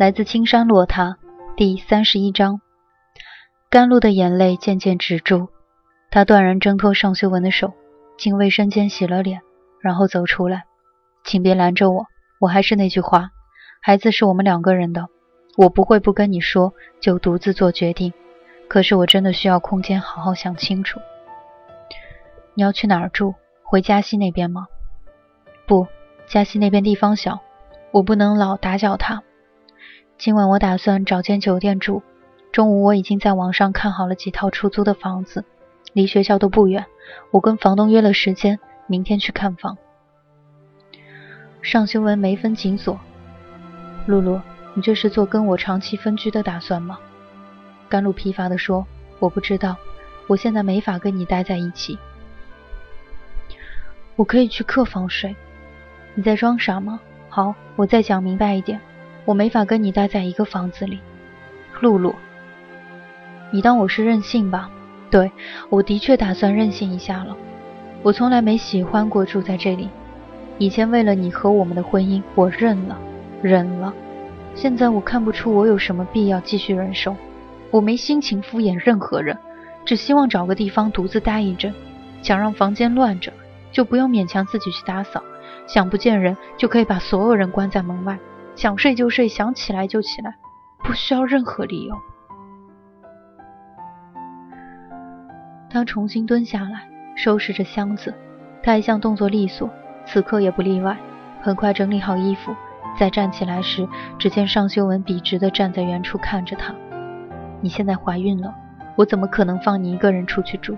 来自青山落塔，第三十一章。甘露的眼泪渐渐止住，她断然挣脱尚修文的手，进卫生间洗了脸，然后走出来。请别拦着我，我还是那句话，孩子是我们两个人的，我不会不跟你说就独自做决定。可是我真的需要空间好好想清楚。你要去哪儿住？回嘉西那边吗？不，嘉西那边地方小，我不能老打搅他。今晚我打算找间酒店住。中午我已经在网上看好了几套出租的房子，离学校都不远。我跟房东约了时间，明天去看房。尚修文眉分紧锁：“露露，你这是做跟我长期分居的打算吗？”甘露疲乏地说：“我不知道，我现在没法跟你待在一起。我可以去客房睡。你在装傻吗？好，我再讲明白一点，我没法跟你待在一个房子里，露露。”你当我是任性吧？对，我的确打算任性一下了。我从来没喜欢过住在这里。以前为了你和我们的婚姻，我忍了，忍了。现在我看不出我有什么必要继续忍受。我没心情敷衍任何人，只希望找个地方独自待一阵。想让房间乱着，就不用勉强自己去打扫。想不见人，就可以把所有人关在门外。想睡就睡，想起来就起来，不需要任何理由。他重新蹲下来，收拾着箱子。他一向动作利索，此刻也不例外。很快整理好衣服，再站起来时，只见尚修文笔直地站在原处看着他。你现在怀孕了，我怎么可能放你一个人出去住？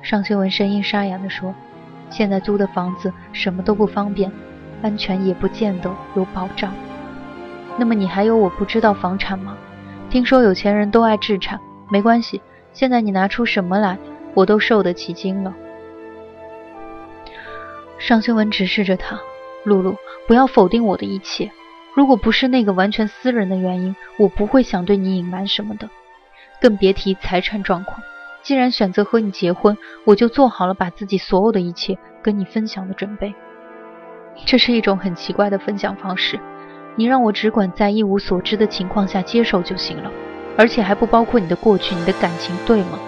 尚修文声音沙哑地说：“现在租的房子什么都不方便，安全也不见得有保障。那么你还有我不知道房产吗？听说有钱人都爱置产，没关系。”现在你拿出什么来，我都受得起惊了。尚修文直视着他，露露，不要否定我的一切。如果不是那个完全私人的原因，我不会想对你隐瞒什么的，更别提财产状况。既然选择和你结婚，我就做好了把自己所有的一切跟你分享的准备。这是一种很奇怪的分享方式，你让我只管在一无所知的情况下接受就行了。而且还不包括你的过去，你的感情，对吗？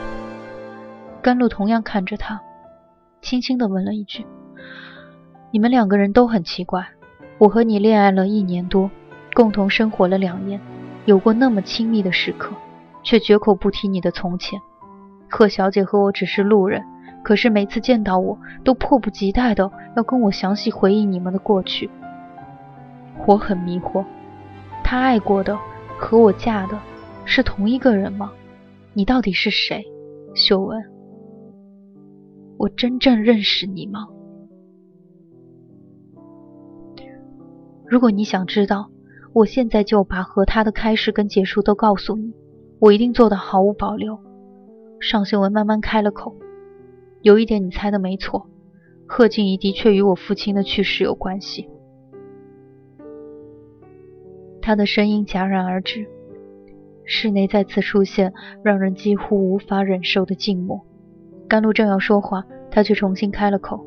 甘露同样看着他，轻轻地问了一句：“你们两个人都很奇怪。我和你恋爱了一年多，共同生活了两年，有过那么亲密的时刻，却绝口不提你的从前。贺小姐和我只是路人，可是每次见到我都迫不及待的要跟我详细回忆你们的过去。我很迷惑，他爱过的和我嫁的。”是同一个人吗？你到底是谁，秀文？我真正认识你吗？如果你想知道，我现在就把和他的开始跟结束都告诉你，我一定做到毫无保留。尚秀文慢慢开了口：“有一点你猜的没错，贺静怡的确与我父亲的去世有关系。”他的声音戛然而止。室内再次出现让人几乎无法忍受的静默。甘露正要说话，他却重新开了口：“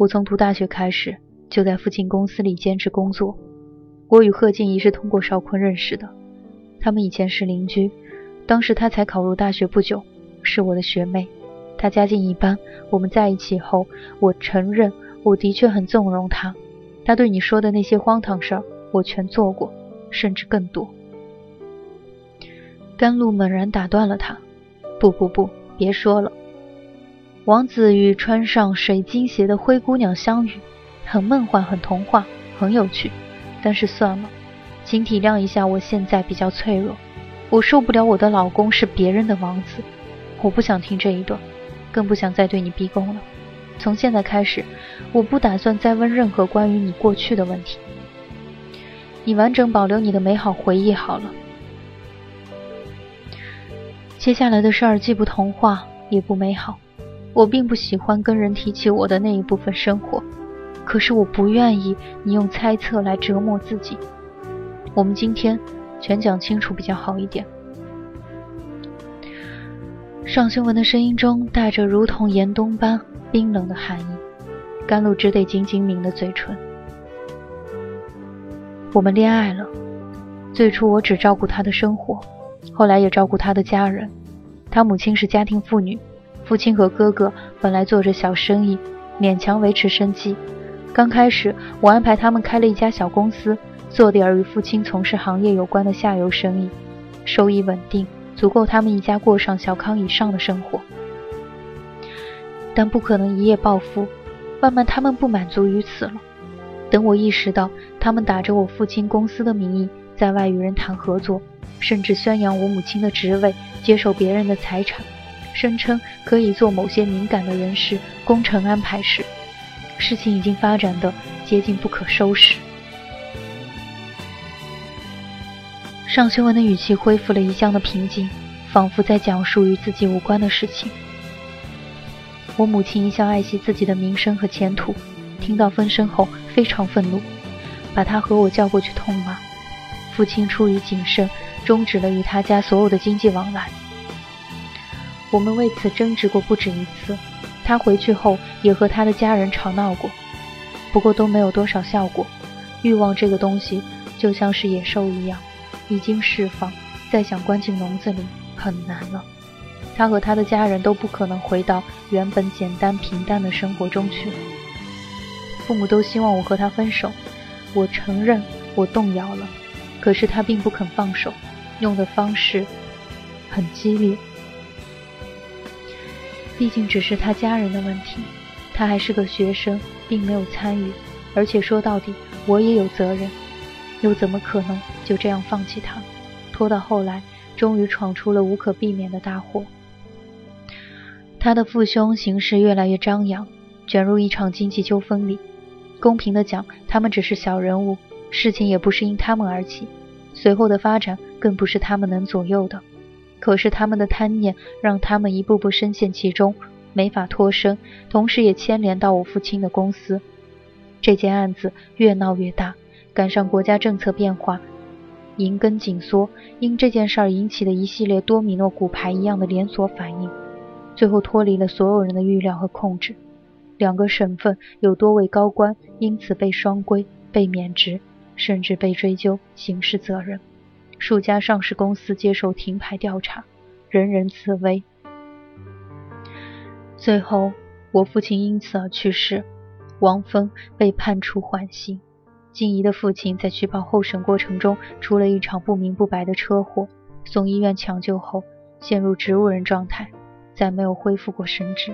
我从读大学开始就在附近公司里兼职工作。我与贺静怡是通过邵坤认识的，他们以前是邻居。当时他才考入大学不久，是我的学妹。他家境一般。我们在一起后，我承认我的确很纵容他。他对你说的那些荒唐事儿，我全做过。甚至更多。甘露猛然打断了他：“不不不，别说了。王子与穿上水晶鞋的灰姑娘相遇，很梦幻，很童话，很有趣。但是算了，请体谅一下，我现在比较脆弱，我受不了我的老公是别人的王子。我不想听这一段，更不想再对你逼宫了。从现在开始，我不打算再问任何关于你过去的问题。你完整保留你的美好回忆好了。”接下来的事儿既不童话也不美好，我并不喜欢跟人提起我的那一部分生活，可是我不愿意你用猜测来折磨自己。我们今天全讲清楚比较好一点。尚修文的声音中带着如同严冬般冰冷的寒意，甘露只得紧紧抿了嘴唇。我们恋爱了，最初我只照顾他的生活。后来也照顾他的家人，他母亲是家庭妇女，父亲和哥哥本来做着小生意，勉强维持生计。刚开始，我安排他们开了一家小公司，做点儿与父亲从事行业有关的下游生意，收益稳定，足够他们一家过上小康以上的生活。但不可能一夜暴富，慢慢他们不满足于此了。等我意识到，他们打着我父亲公司的名义，在外与人谈合作。甚至宣扬我母亲的职位，接受别人的财产，声称可以做某些敏感的人事工程安排时，事情已经发展的接近不可收拾。尚修文的语气恢复了一向的平静，仿佛在讲述与自己无关的事情。我母亲一向爱惜自己的名声和前途，听到风声后非常愤怒，把他和我叫过去痛骂。父亲出于谨慎。终止了与他家所有的经济往来。我们为此争执过不止一次，他回去后也和他的家人吵闹过，不过都没有多少效果。欲望这个东西就像是野兽一样，一经释放，再想关进笼子里很难了。他和他的家人都不可能回到原本简单平淡的生活中去了。父母都希望我和他分手，我承认我动摇了，可是他并不肯放手。用的方式很激烈，毕竟只是他家人的问题，他还是个学生，并没有参与。而且说到底，我也有责任，又怎么可能就这样放弃他？拖到后来，终于闯出了无可避免的大祸。他的父兄行事越来越张扬，卷入一场经济纠纷里。公平的讲，他们只是小人物，事情也不是因他们而起。随后的发展更不是他们能左右的，可是他们的贪念让他们一步步深陷其中，没法脱身，同时也牵连到我父亲的公司。这件案子越闹越大，赶上国家政策变化，银根紧缩，因这件事儿引起的一系列多米诺骨牌一样的连锁反应，最后脱离了所有人的预料和控制。两个省份有多位高官因此被双规、被免职。甚至被追究刑事责任，数家上市公司接受停牌调查，人人自危。最后，我父亲因此而去世，王峰被判处缓刑。静怡的父亲在取保候审过程中出了一场不明不白的车祸，送医院抢救后陷入植物人状态，再没有恢复过神智，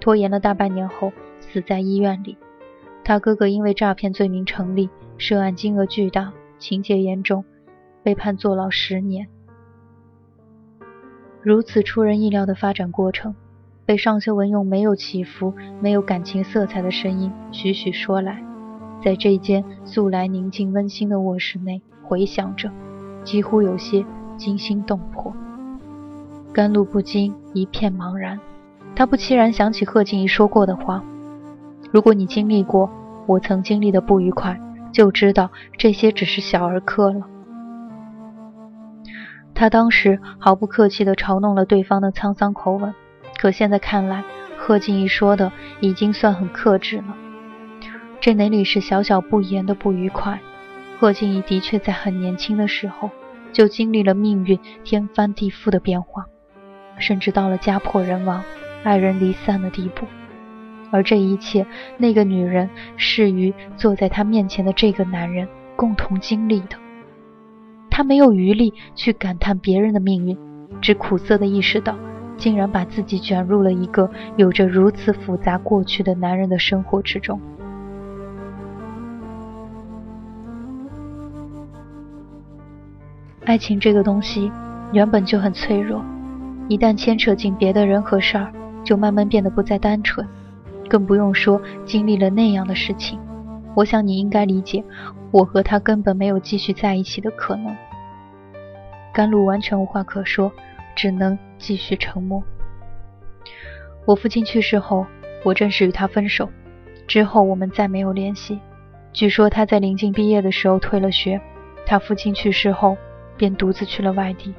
拖延了大半年后死在医院里。他哥哥因为诈骗罪名成立。涉案金额巨大，情节严重，被判坐牢十年。如此出人意料的发展过程，被尚修文用没有起伏、没有感情色彩的声音徐徐说来，在这间素来宁静温馨的卧室内回响着，几乎有些惊心动魄。甘露不禁一片茫然，他不期然想起贺静怡说过的话：“如果你经历过我曾经历的不愉快。”就知道这些只是小儿科了。他当时毫不客气地嘲弄了对方的沧桑口吻，可现在看来，贺静怡说的已经算很克制了。这哪里是小小不言的不愉快？贺静怡的确在很年轻的时候就经历了命运天翻地覆的变化，甚至到了家破人亡、爱人离散的地步。而这一切，那个女人是与坐在他面前的这个男人共同经历的。他没有余力去感叹别人的命运，只苦涩地意识到，竟然把自己卷入了一个有着如此复杂过去的男人的生活之中。爱情这个东西原本就很脆弱，一旦牵扯进别的人和事儿，就慢慢变得不再单纯。更不用说经历了那样的事情，我想你应该理解，我和他根本没有继续在一起的可能。甘露完全无话可说，只能继续沉默。我父亲去世后，我正式与他分手，之后我们再没有联系。据说他在临近毕业的时候退了学，他父亲去世后便独自去了外地。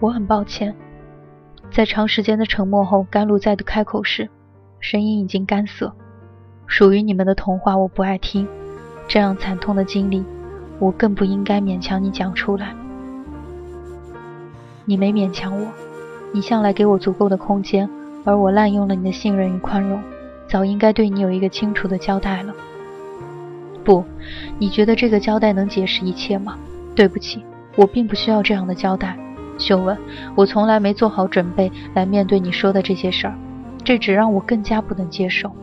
我很抱歉。在长时间的沉默后，甘露再度开口时，声音已经干涩。属于你们的童话我不爱听，这样惨痛的经历，我更不应该勉强你讲出来。你没勉强我，你向来给我足够的空间，而我滥用了你的信任与宽容，早应该对你有一个清楚的交代了。不，你觉得这个交代能解释一切吗？对不起，我并不需要这样的交代。秀文，我从来没做好准备来面对你说的这些事儿，这只让我更加不能接受。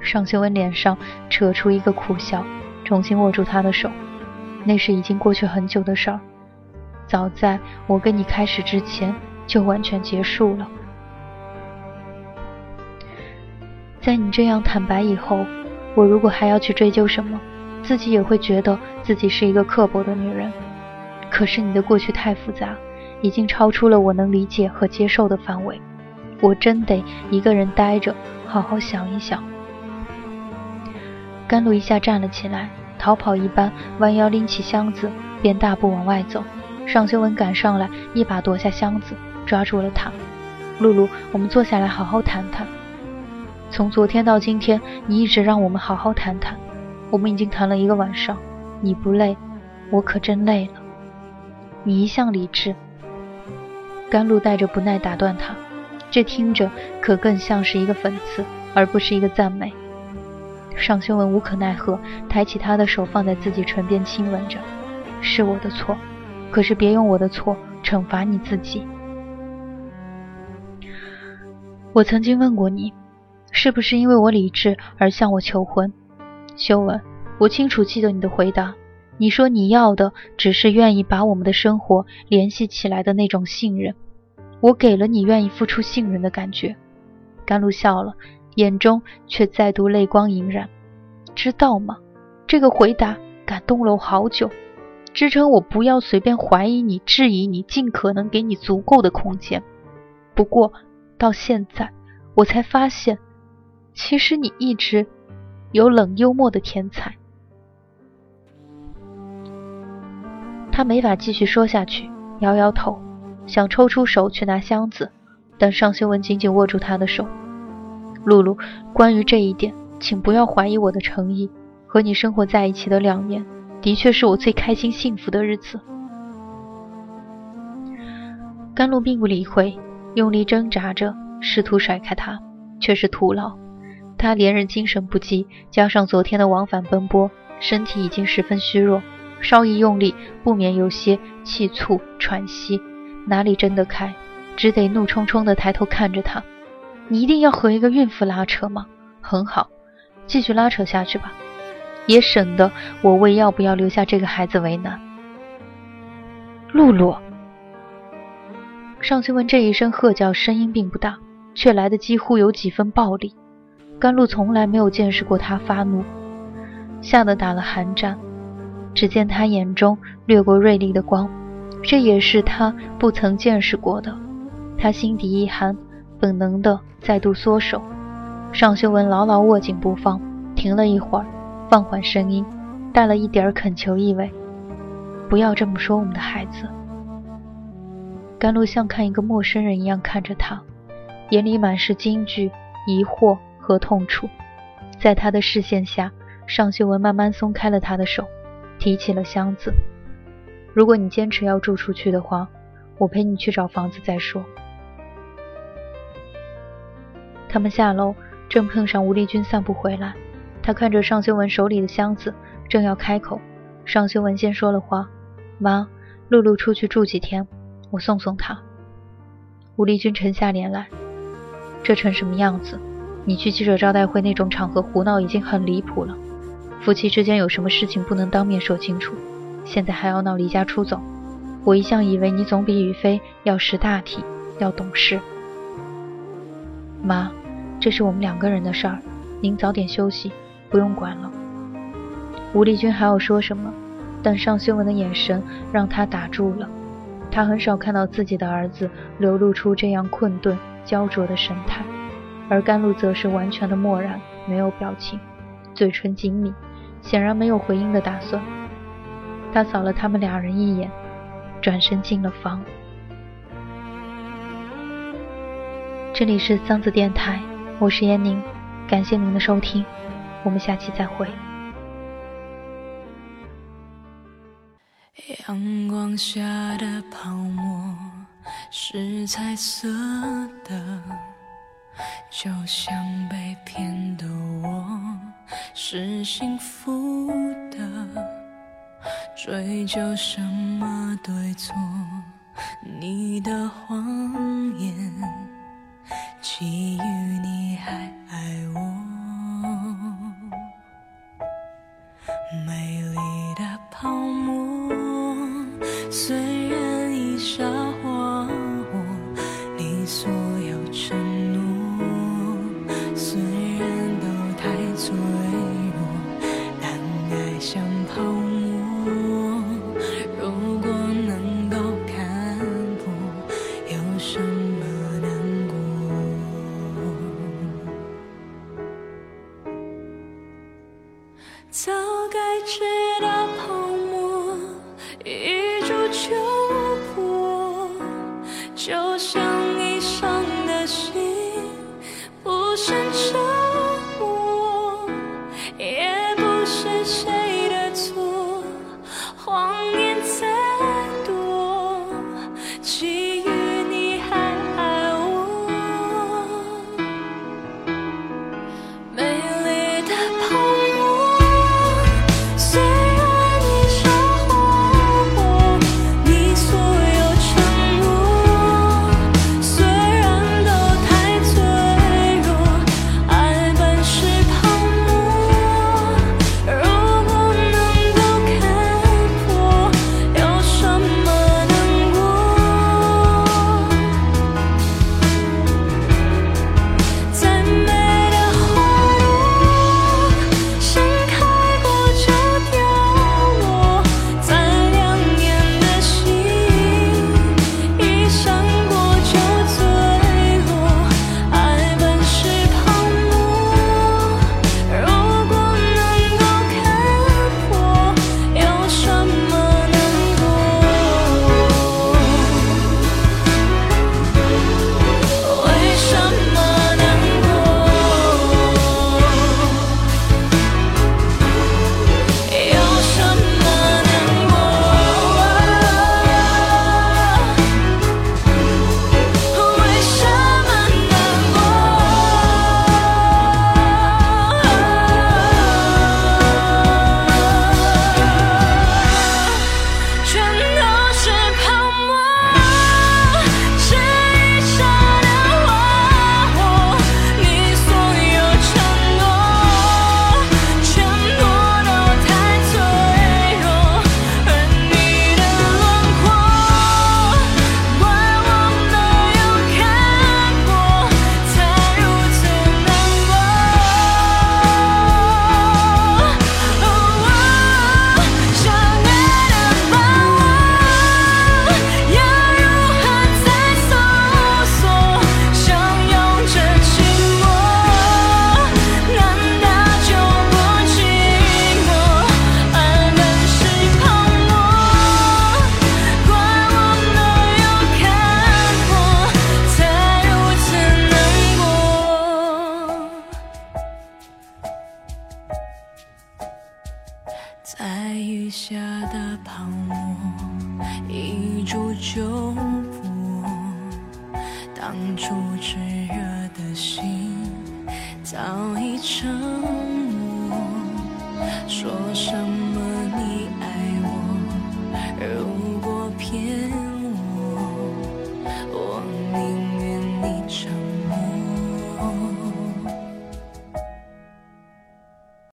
尚秀文脸上扯出一个苦笑，重新握住他的手。那是已经过去很久的事儿，早在我跟你开始之前就完全结束了。在你这样坦白以后，我如果还要去追究什么，自己也会觉得自己是一个刻薄的女人。可是你的过去太复杂，已经超出了我能理解和接受的范围。我真得一个人待着，好好想一想。甘露一下站了起来，逃跑一般弯腰拎起箱子，便大步往外走。尚修文赶上来，一把夺下箱子，抓住了他。露露，我们坐下来好好谈谈。从昨天到今天，你一直让我们好好谈谈。我们已经谈了一个晚上，你不累，我可真累了。你一向理智，甘露带着不耐打断他，这听着可更像是一个讽刺，而不是一个赞美。尚修文无可奈何，抬起他的手放在自己唇边亲吻着。是我的错，可是别用我的错惩罚你自己。我曾经问过你，是不是因为我理智而向我求婚？修文，我清楚记得你的回答。你说你要的只是愿意把我们的生活联系起来的那种信任，我给了你愿意付出信任的感觉。甘露笑了，眼中却再度泪光盈然。知道吗？这个回答感动了我好久，支撑我不要随便怀疑你、质疑你，尽可能给你足够的空间。不过到现在，我才发现，其实你一直有冷幽默的天才。他没法继续说下去，摇摇头，想抽出手去拿箱子，但尚修文紧紧握住他的手。露露，关于这一点，请不要怀疑我的诚意。和你生活在一起的两年，的确是我最开心幸福的日子。甘露并不理会，用力挣扎着，试图甩开他，却是徒劳。他连日精神不济，加上昨天的往返奔波，身体已经十分虚弱。稍一用力，不免有些气促喘息，哪里睁得开？只得怒冲冲地抬头看着他。你一定要和一个孕妇拉扯吗？很好，继续拉扯下去吧，也省得我为要不要留下这个孩子为难。露露，尚修文这一声喝叫，声音并不大，却来的几乎有几分暴力。甘露从来没有见识过他发怒，吓得打了寒战。只见他眼中掠过锐利的光，这也是他不曾见识过的。他心底一寒，本能的再度缩手。尚修文牢牢握紧不放，停了一会儿，放缓声音，带了一点恳求意味：“不要这么说我们的孩子。”甘露像看一个陌生人一样看着他，眼里满是惊惧、疑惑和痛楚。在他的视线下，尚修文慢慢松开了他的手。提起了箱子。如果你坚持要住出去的话，我陪你去找房子再说。他们下楼，正碰上吴丽君散步回来，他看着尚修文手里的箱子，正要开口，尚修文先说了话：“妈，露露出去住几天，我送送她。”吴丽君沉下脸来：“这成什么样子？你去记者招待会那种场合胡闹已经很离谱了。夫妻之间有什么事情不能当面说清楚？现在还要闹离家出走？我一向以为你总比雨飞要识大体，要懂事。”妈，这是我们两个人的事儿，您早点休息，不用管了。吴丽君还要说什么，但尚修文的眼神让他打住了。他很少看到自己的儿子流露出这样困顿、焦灼的神态，而甘露则是完全的漠然，没有表情，嘴唇紧抿，显然没有回应的打算。他扫了他们两人一眼，转身进了房。这里是桑子电台，我是闫宁，感谢您的收听，我们下期再会。阳光下的泡沫是彩色的，就像被骗的我是幸福的，追究什么对错？你的谎知道